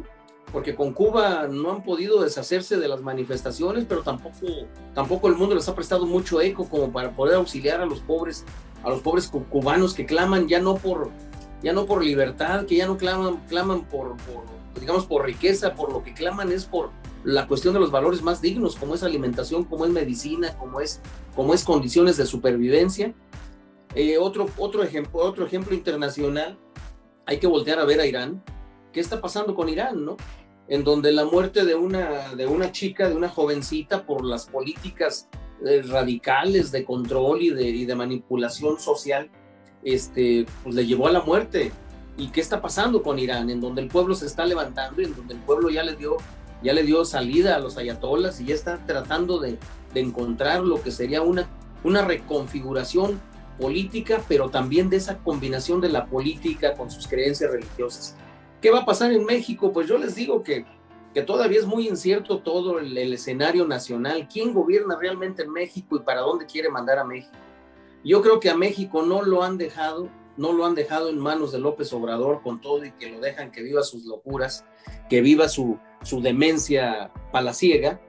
porque con Cuba no han podido deshacerse de las manifestaciones, pero tampoco, tampoco el mundo les ha prestado mucho eco como para poder auxiliar a los pobres, a los pobres cubanos que claman ya no por, ya no por libertad, que ya no claman, claman por, digamos, por riqueza, por lo que claman es por la cuestión de los valores más dignos, como es alimentación, como es medicina, como es, como es condiciones de supervivencia. Eh, otro, otro, ejemplo, otro ejemplo internacional hay que voltear a ver a Irán. ¿Qué está pasando con Irán, no? En donde la muerte de una, de una chica, de una jovencita, por las políticas eh, radicales de control y de, manipulación social, este, pues le llevó a la muerte. ¿Y qué está pasando con Irán? En donde el pueblo se está levantando y en donde el pueblo ya le dio, ya le dio salida a los ayatolas y ya está tratando de, de encontrar lo que sería una, una reconfiguración política, pero también de esa combinación de la política con sus creencias religiosas. ¿Qué va a pasar en México? Pues yo les digo que, que todavía es muy incierto todo el, el escenario nacional. ¿Quién gobierna realmente en México y para dónde quiere mandar a México? Yo creo que a México no lo han dejado, no lo han dejado en manos de López Obrador con todo y que lo dejan que viva sus locuras, que viva su, su demencia palaciega,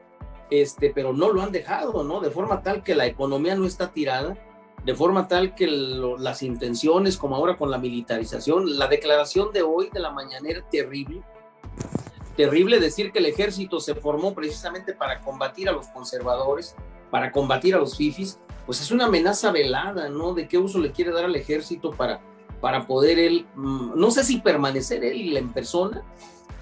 este, pero no lo han dejado, ¿no? De forma tal que la economía no está tirada, de forma tal que las intenciones, como ahora con la militarización, la declaración de hoy de la mañanera terrible, terrible decir que el ejército se formó precisamente para combatir a los conservadores, para combatir a los fifis, pues es una amenaza velada, ¿no? De qué uso le quiere dar al ejército para, para poder él, mm, no sé si permanecer él en persona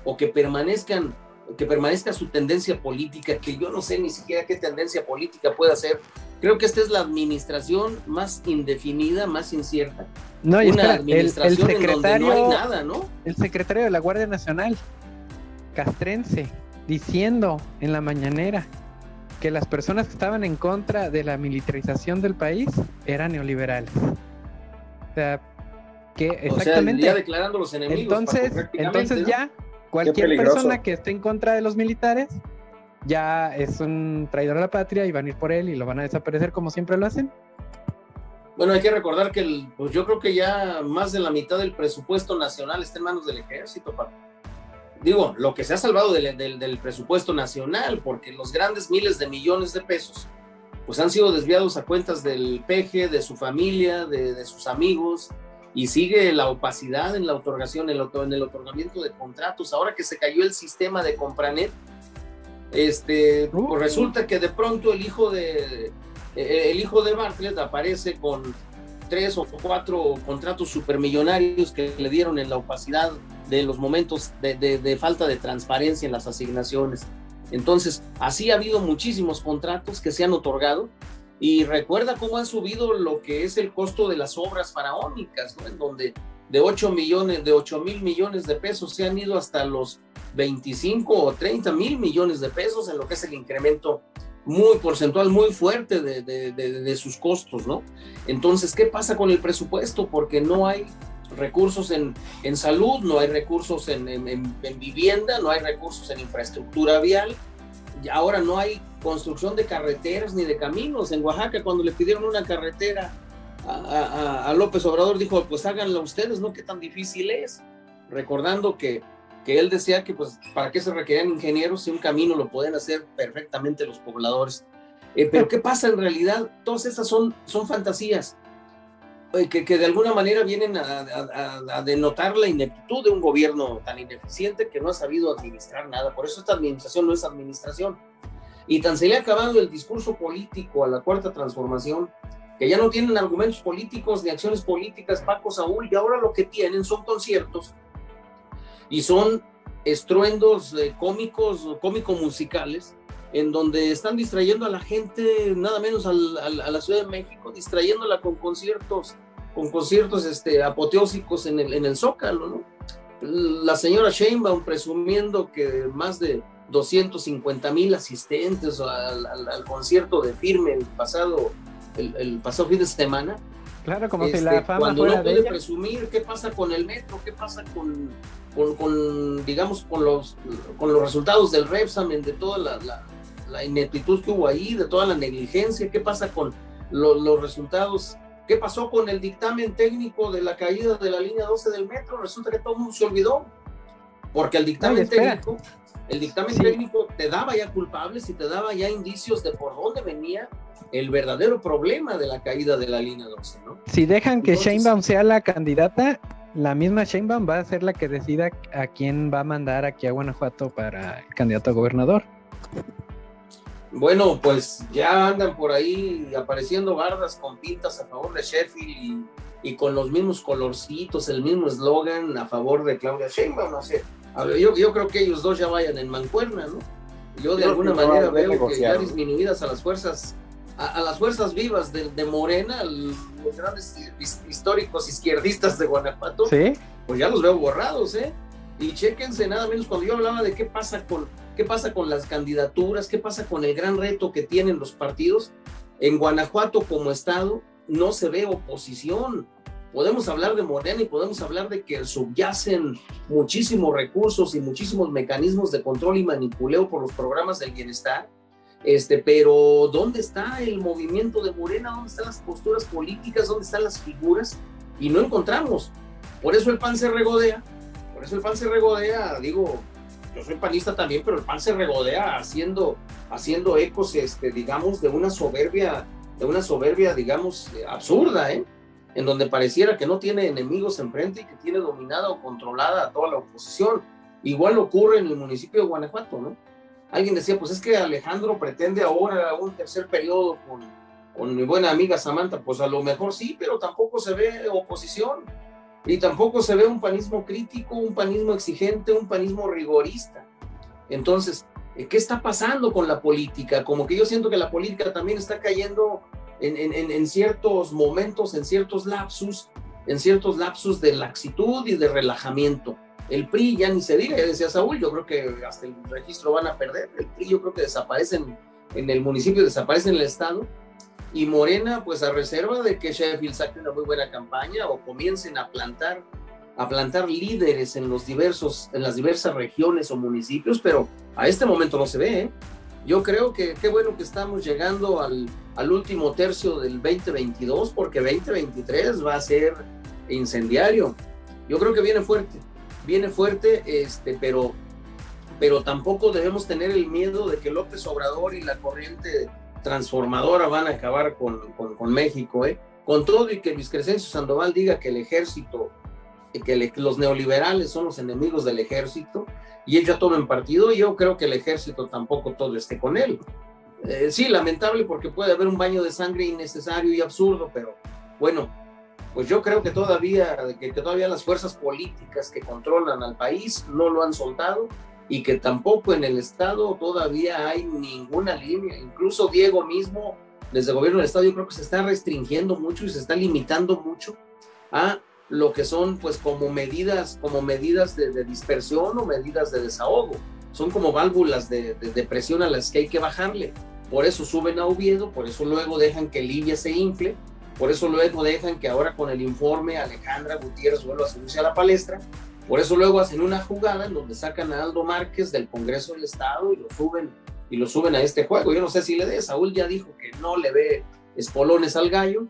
o que permanezcan que permanezca su tendencia política, que yo no sé ni siquiera qué tendencia política puede ser. Creo que esta es la administración más indefinida, más incierta. No, y Una administración el, secretario, no hay nada, ¿no? El secretario de la Guardia Nacional, castrense, diciendo en la mañanera que las personas que estaban en contra de la militarización del país eran neoliberales. O sea, que exactamente. ya declarando los enemigos. Entonces, entonces ya cualquier persona que esté en contra de los militares ya es un traidor a la patria y van a ir por él y lo van a desaparecer como siempre lo hacen. Bueno, hay que recordar que el, pues yo creo que ya más de la mitad del presupuesto nacional está en manos del ejército, digo, lo que se ha salvado del, presupuesto nacional, porque los grandes miles de millones de pesos, pues han sido desviados a cuentas del PG, de su familia, de, sus amigos, y sigue la opacidad en la otorgación, en el, otorgamiento de contratos. Ahora que se cayó el sistema de Compranet, este, pues resulta que de pronto el hijo de el hijo de Bartlett aparece con tres o cuatro contratos supermillonarios que le dieron en la opacidad de los momentos de, falta de transparencia en las asignaciones. Entonces, así ha habido muchísimos contratos que se han otorgado y recuerda cómo han subido lo que es el costo de las obras faraónicas, ¿no? en donde de 8 millones, de 8 mil millones de pesos se han ido hasta los 25 o 30 mil millones de pesos en lo que es el incremento muy porcentual, muy fuerte de, de, sus costos, ¿no? Entonces, ¿qué pasa con el presupuesto? Porque no hay recursos en, en salud, no hay recursos en, en, vivienda, no hay recursos en infraestructura vial, y ahora no hay construcción de carreteras ni de caminos. En Oaxaca, cuando le pidieron una carretera a, a, a López Obrador, dijo, pues háganla ustedes, ¿no? ¿Qué tan difícil es? Recordando que que él decía que pues para qué se requerían ingenieros si un camino lo pueden hacer perfectamente los pobladores. Eh, pero ¿qué pasa en realidad? Todas estas son, son fantasías que, que, de alguna manera vienen a, a, denotar la ineptitud de un gobierno tan ineficiente que no ha sabido administrar nada. Por eso esta administración no es administración. Y tan se le ha acabado el discurso político a la cuarta transformación, que ya no tienen argumentos políticos ni acciones políticas, Paco Saúl, y ahora lo que tienen son conciertos y son estruendos eh, cómicos, cómico-musicales, en donde están distrayendo a la gente, nada menos a la Ciudad de México, distrayéndola con conciertos, con conciertos este, apoteósicos en el, en el Zócalo, ¿no? La señora Sheinbaum presumiendo que más de 250 mil asistentes al, al, concierto de firme el pasado, el, el pasado fin de semana, Claro, como si la este, fama Cuando no puede presumir qué pasa con el metro, qué pasa con, con, digamos, con los, con los resultados del Repsamen, de toda la, la, ineptitud que hubo ahí, de toda la negligencia, qué pasa con los resultados, qué pasó con el dictamen técnico de la caída de la línea 12 del metro, resulta que todo el mundo se olvidó, porque el dictamen técnico, el dictamen técnico te daba ya culpables y te daba ya indicios de por dónde venía el verdadero problema de la caída de la línea 12, ¿no? Si dejan que Sheinbaum sea la candidata, la misma Sheinbaum va a ser la que decida a quién va a mandar aquí a Guanajuato para el candidato a gobernador. Bueno, pues ya andan por ahí apareciendo bardas con pintas a favor de Sheffield y, con los mismos colorcitos, el mismo eslogan a favor de Claudia Sheinbaum, no sé. yo, yo creo que ellos dos ya vayan en mancuerna, ¿no? Yo de alguna manera veo que ya disminuidas a las fuerzas a, las fuerzas vivas de, Morena, los grandes históricos izquierdistas de Guanajuato, pues ya los veo borrados, ¿eh? Y chéquense nada menos cuando yo hablaba de qué pasa con, ¿Qué pasa con las candidaturas? ¿Qué pasa con el gran reto que tienen los partidos? En Guanajuato como estado no se ve oposición. Podemos hablar de Morena y podemos hablar de que subyacen muchísimos recursos y muchísimos mecanismos de control y manipuleo por los programas del bienestar. Este, pero ¿dónde está el movimiento de Morena? ¿Dónde están las posturas políticas? ¿Dónde están las figuras? Y no encontramos. Por eso el PAN se regodea. Por eso el PAN se regodea, digo, yo soy panista también, pero el PAN se regodea haciendo, haciendo ecos, este, digamos, de una soberbia, de una soberbia, digamos, absurda, ¿eh? En donde pareciera que no tiene enemigos enfrente y que tiene dominada o controlada a toda la oposición. Igual ocurre en el municipio de Guanajuato, ¿no? Alguien decía, pues es que Alejandro pretende ahora un tercer periodo con, con mi buena amiga Samantha, pues a lo mejor sí, pero tampoco se ve oposición y tampoco se ve un panismo crítico, un panismo exigente, un panismo rigorista. Entonces, eh, ¿qué está pasando con la política? Como que yo siento que la política también está cayendo en, en, en ciertos momentos, en ciertos lapsus, en ciertos lapsus de laxitud y de relajamiento. El PRI ya ni se diga, ya decía Saúl, yo creo que hasta el registro van a perder. El PRI yo creo que desaparece en, en el municipio, desaparece en el estado y Morena, pues a reserva de que Sheffield saque una muy buena campaña o comiencen a plantar, a plantar líderes en los diversos, en las diversas regiones o municipios, pero a este momento no se ve. ¿eh? Yo creo que qué bueno que estamos llegando al, al último tercio del 2022, porque 2023 va a ser incendiario. Yo creo que viene fuerte, viene fuerte, este, pero, pero tampoco debemos tener el miedo de que López Obrador y la corriente transformadora van a acabar con, con, México, ¿eh? Con todo y que Luis Crescencio Sandoval diga que el ejército, que los neoliberales son los enemigos del ejército, y ellos ya tomen partido, yo creo que el ejército tampoco todo esté con él. Eh, sí, lamentable porque puede haber un baño de sangre innecesario y absurdo, pero bueno, pues yo creo que todavía, que todavía las fuerzas políticas que controlan al país no lo han soltado y que tampoco en el Estado todavía hay ninguna línea. Incluso Diego mismo, desde el gobierno del Estado, yo creo que se está restringiendo mucho y se está limitando mucho a lo que son pues como medidas, como medidas de, dispersión o medidas de desahogo. Son como válvulas de, de, presión a las que hay que bajarle. Por eso suben a Oviedo, por eso luego dejan que Libia se infle, por eso luego dejan que ahora con el informe Alejandra Gutiérrez vuelva a subirse a la palestra, por eso luego hacen una jugada en donde sacan a Aldo Márquez del Congreso del Estado y lo suben y lo suben a este juego. Yo no sé si le dé, Saúl ya dijo que no le ve espolones al gallo.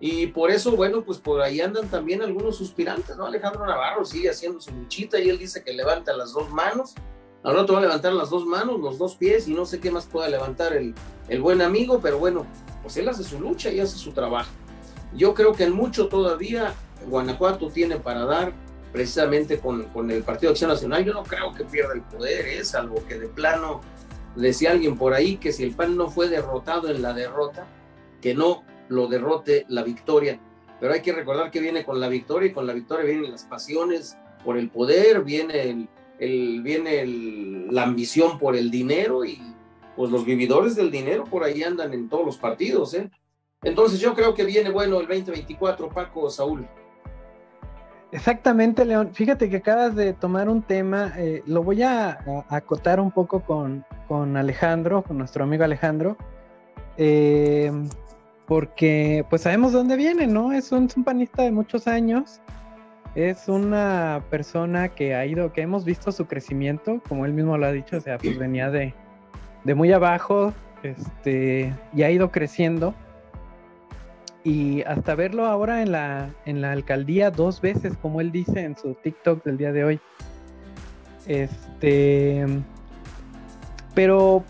Y por eso, bueno, pues por ahí andan también algunos suspirantes, ¿no? Alejandro Navarro sigue haciendo su luchita y él dice que levanta las dos manos. Ahora te va a levantar las dos manos, los dos pies y no sé qué más pueda levantar el, el buen amigo, pero bueno, pues él hace su lucha y hace su trabajo. Yo creo que en mucho todavía Guanajuato tiene para dar precisamente con, con, el Partido Acción Nacional, yo no creo que pierda el poder, ¿eh? salvo que de plano decía alguien por ahí que si el PAN no fue derrotado en la derrota, que no lo derrote la victoria. Pero hay que recordar que viene con la victoria y con la victoria vienen las pasiones por el poder, viene, el, viene la ambición por el dinero y pues los vividores del dinero por ahí andan en todos los partidos. ¿eh? Entonces yo creo que viene bueno el 2024, Paco Saúl. Exactamente, León. Fíjate que acabas de tomar un tema, eh, lo voy a, acotar un poco con, Alejandro, con nuestro amigo Alejandro, eh, porque pues sabemos dónde viene, ¿no? Es un, panista de muchos años, es una persona que ha ido, que hemos visto su crecimiento, como él mismo lo ha dicho, o sea, pues venía de, de muy abajo, este, y ha ido creciendo y hasta verlo ahora en la, en la alcaldía dos veces, como él dice en su TikTok del día de hoy. Este. Pero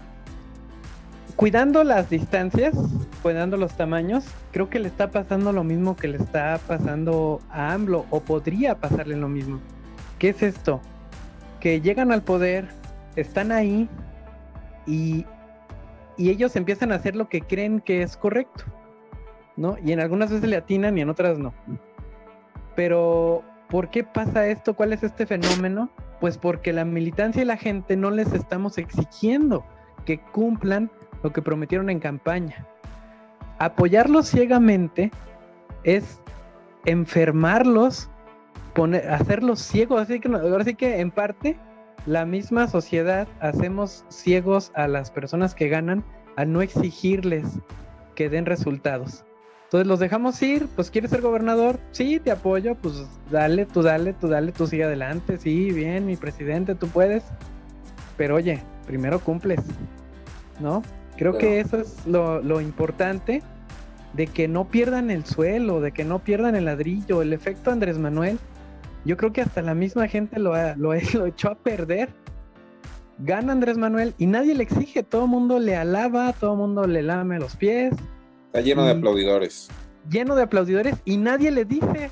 cuidando las distancias, cuidando los tamaños, creo que le está pasando lo mismo que le está pasando a AMLO, o podría pasarle lo mismo. ¿Qué es esto? Que llegan al poder, están ahí y, y ellos empiezan a hacer lo que creen que es correcto. ¿No? Y en algunas veces le atinan y en otras no. Pero, ¿por qué pasa esto? ¿Cuál es este fenómeno? Pues porque la militancia y la gente no les estamos exigiendo que cumplan lo que prometieron en campaña. Apoyarlos ciegamente es enfermarlos, poner, hacerlos ciegos, así que en parte la misma sociedad hacemos ciegos a las personas que ganan al no exigirles que den resultados. Entonces los dejamos ir, pues quieres ser gobernador, sí, te apoyo, pues dale, tú dale, tú dale, tú sigue adelante, sí, bien, mi presidente, tú puedes. Pero oye, primero cumples, ¿no? Creo que eso es lo, importante de que no pierdan el suelo, de que no pierdan el ladrillo, el efecto Andrés Manuel. Yo creo que hasta la misma gente lo, lo, lo echó a perder. Gana Andrés Manuel y nadie le exige, todo el mundo le alaba, todo el mundo le lame los pies, Está lleno de aplaudidores. Lleno de aplaudidores y nadie le dice.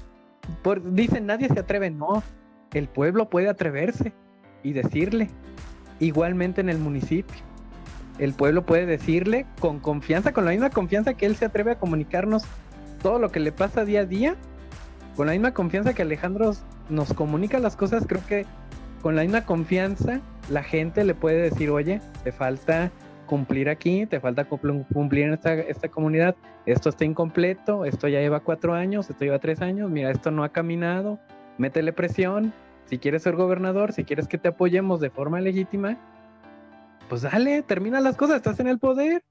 Por, dicen, nadie se atreve. No, el pueblo puede atreverse y decirle. Igualmente en el municipio. El pueblo puede decirle con confianza, con la misma confianza que él se atreve a comunicarnos todo lo que le pasa día a día. Con la misma confianza que Alejandro nos comunica las cosas, creo que con la misma confianza la gente le puede decir, oye, te falta cumplir aquí, te falta cumplir en esta, esta comunidad, esto está incompleto, esto ya lleva cuatro años, esto lleva tres años, mira, esto no ha caminado, métele presión, si quieres ser gobernador, si quieres que te apoyemos de forma legítima, pues dale, termina las cosas, estás en el poder,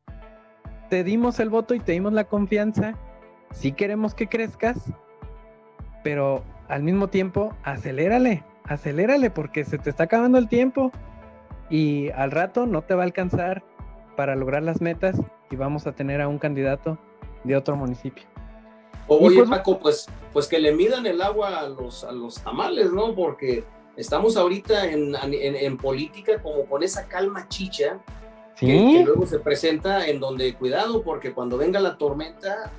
te dimos el voto y te dimos la confianza, si queremos que crezcas, pero al mismo tiempo, acelérale, acelérale porque se te está acabando el tiempo y al rato no te va a alcanzar para lograr las metas y vamos a tener a un candidato de otro municipio. Oye, pues, Paco, pues, pues que le midan el agua a los, a los tamales, ¿no? Porque estamos ahorita en, en, política como con esa calma chicha que, luego se presenta en donde, cuidado, porque cuando venga la tormenta,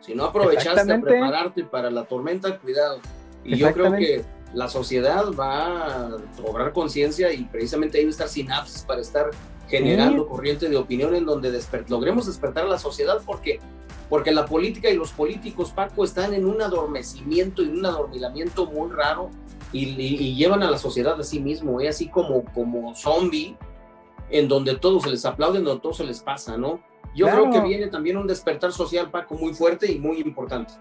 si no aprovechaste a prepararte para la tormenta, cuidado. Y yo creo que la sociedad va a cobrar conciencia y precisamente hay que estar sinapsis para estar generando corriente de opinión en donde logremos despertar a la sociedad porque, porque la política y los políticos, Paco, están en un adormecimiento y un adormilamiento muy raro y, llevan a la sociedad a sí mismo, ¿eh? así como, como zombie, en donde todo se les aplaude, en donde todo se les pasa, ¿no? Yo creo que viene también un despertar social, Paco, muy fuerte y muy importante.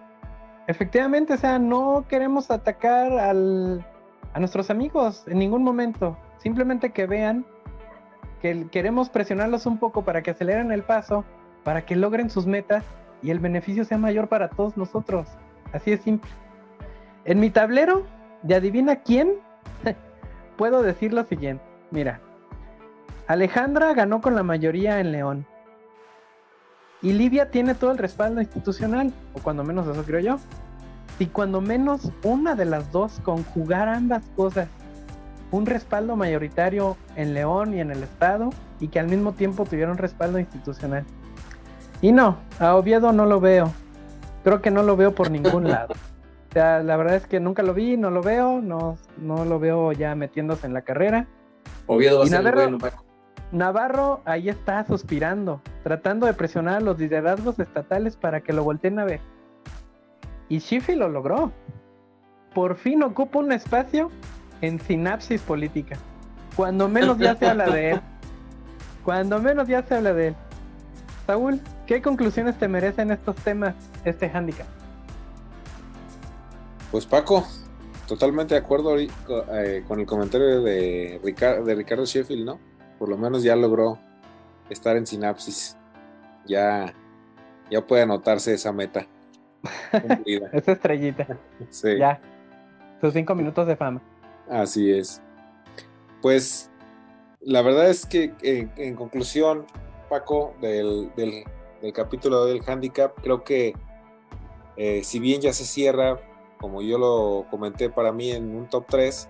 Efectivamente, o sea, no queremos atacar al, a nuestros amigos en ningún momento. Simplemente que vean que queremos presionarlos un poco para que aceleren el paso, para que logren sus metas y el beneficio sea mayor para todos nosotros. Así de simple. En mi tablero de adivina quién, puedo decir lo siguiente. Mira, Alejandra ganó con la mayoría en León. Y Livia tiene todo el respaldo institucional, o cuando menos eso creo yo. Y cuando menos una de las dos conjugar ambas cosas, un respaldo mayoritario en León y en el Estado, y que al mismo tiempo tuvieron respaldo institucional. Y no, a Oviedo no lo veo. Creo que no lo veo por ningún lado. O sea, la verdad es que nunca lo vi, no lo veo, no, no lo veo ya metiéndose en la carrera. Oviedo va a ser bueno, Navarro ahí está suspirando, tratando de presionar a los liderazgos estatales para que lo volteen a ver. Y Schiffi lo logró. Por fin ocupa un espacio en sinapsis política. Cuando menos ya se habla de él. Cuando menos ya se habla de él. Saúl, ¿qué conclusiones te merecen estos temas, este handicap? Pues Paco, totalmente de acuerdo eh, con el comentario de, de Ricardo Sheffield, ¿no? por lo menos ya logró estar en sinapsis. Ya, ya puede anotarse esa meta. esa estrellita. Sí. Ya. Sus cinco minutos de fama. Así es. Pues la verdad es que en, conclusión, Paco, del, del, capítulo del handicap, creo que eh, si bien ya se cierra, como yo lo comenté para mí en un top 3,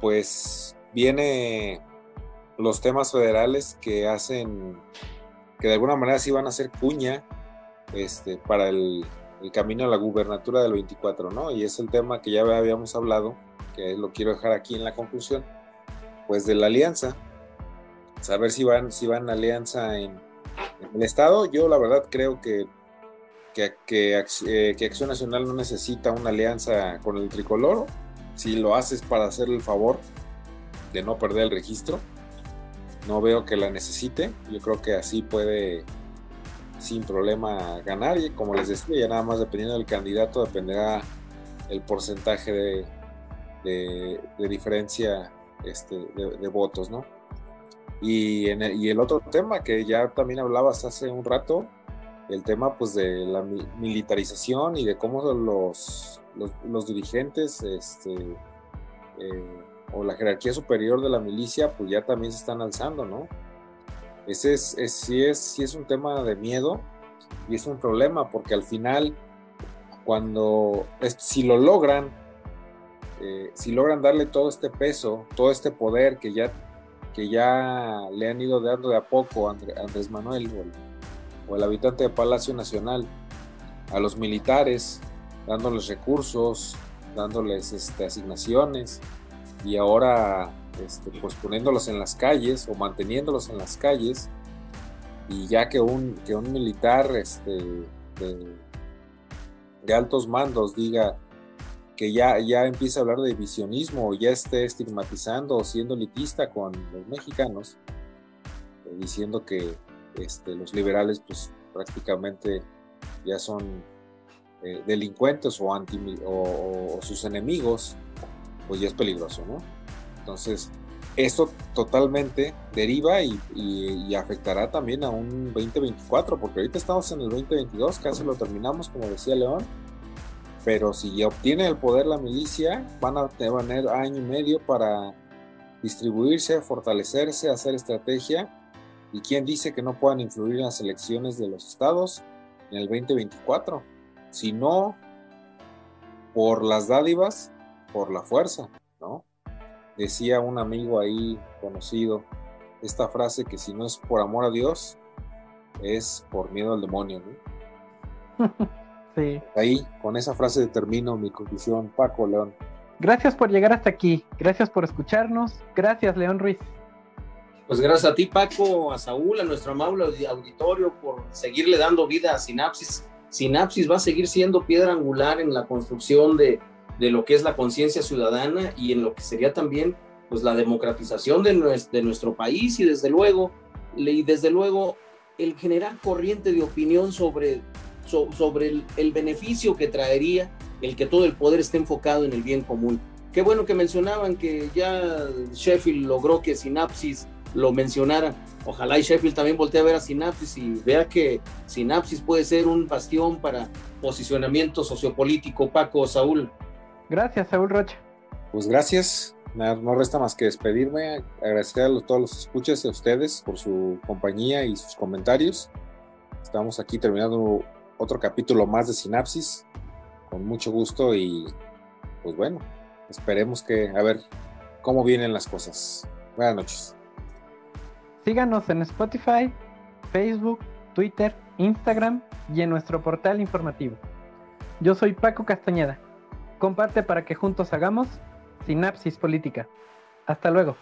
pues viene los temas federales que hacen, que de alguna manera sí van a ser cuña este, para el, camino a la gubernatura del 24, ¿no? Y es el tema que ya habíamos hablado, que lo quiero dejar aquí en la conclusión, pues de la alianza. Saber si van, si van alianza en, el Estado. Yo la verdad creo que, eh, que Acción Nacional no necesita una alianza con el tricolor. Si lo haces para hacerle el favor de no perder el registro, no veo que la necesite. Yo creo que así puede sin problema ganar y como les decía, ya nada más dependiendo del candidato dependerá el porcentaje de, de, diferencia este, de, votos, ¿no? Y, en el, y el otro tema que ya también hablabas hace un rato, el tema pues de la militarización y de cómo los, los, dirigentes este, eh, o la jerarquía superior de la milicia pues ya también se están alzando, ¿no? Ese es, sí, es, sí es un tema de miedo y es un problema porque al final cuando si lo logran eh, si logran darle todo este peso todo este poder que ya que ya le han ido dando de a poco Andrés Manuel o el habitante de Palacio Nacional, a los militares, dándoles recursos, dándoles este, asignaciones y ahora este, pues poniéndolos en las calles o manteniéndolos en las calles y ya que un, que un militar este, de, altos mandos diga que ya, ya empieza a hablar de divisionismo o ya esté estigmatizando o siendo elitista con los mexicanos, eh, diciendo que este, los liberales pues prácticamente ya son eh, delincuentes o, anti, o, sus enemigos, pues ya es peligroso, ¿no? Entonces, esto totalmente deriva y, y, afectará también a un 2024, porque ahorita estamos en el 2022, casi lo terminamos, como decía León, pero si obtiene el poder la milicia, van a tener año y medio para distribuirse, fortalecerse, hacer estrategia ¿Y quién dice que no puedan influir en las elecciones de los estados en el 2024? Si no por las dádivas, por la fuerza, ¿no? Decía un amigo ahí conocido esta frase que si no es por amor a Dios, es por miedo al demonio, ¿no? Sí. Ahí, con esa frase termino mi conclusión, Paco León. Gracias por llegar hasta aquí, gracias por escucharnos, gracias León Ruiz. Pues gracias a ti, Paco, a Saúl, a nuestro amable auditorio por seguirle dando vida a Sinapsis. Sinapsis va a seguir siendo piedra angular en la construcción de, de lo que es la conciencia ciudadana y en lo que sería también pues la democratización de nuestro, de nuestro país y desde luego y desde luego el generar corriente de opinión sobre, sobre el, el, beneficio que traería el que todo el poder esté enfocado en el bien común. Qué bueno que mencionaban que ya Sheffield logró que Sinapsis lo mencionara. Ojalá y Sheffield también voltee a ver a Sinapsis y vea que Sinapsis puede ser un bastión para posicionamiento sociopolítico. Paco, Saúl. Gracias, Saúl Rocha. Pues gracias. No resta más que despedirme, agradecer a todos los escuchas a ustedes por su compañía y sus comentarios. Estamos aquí terminando otro capítulo más de Sinapsis, con mucho gusto y pues bueno, esperemos que a ver cómo vienen las cosas. Buenas noches. Síganos en Spotify, Facebook, Twitter, Instagram y en nuestro portal informativo. Yo soy Paco Castañeda. Comparte para que juntos hagamos Sinapsis Política. Hasta luego.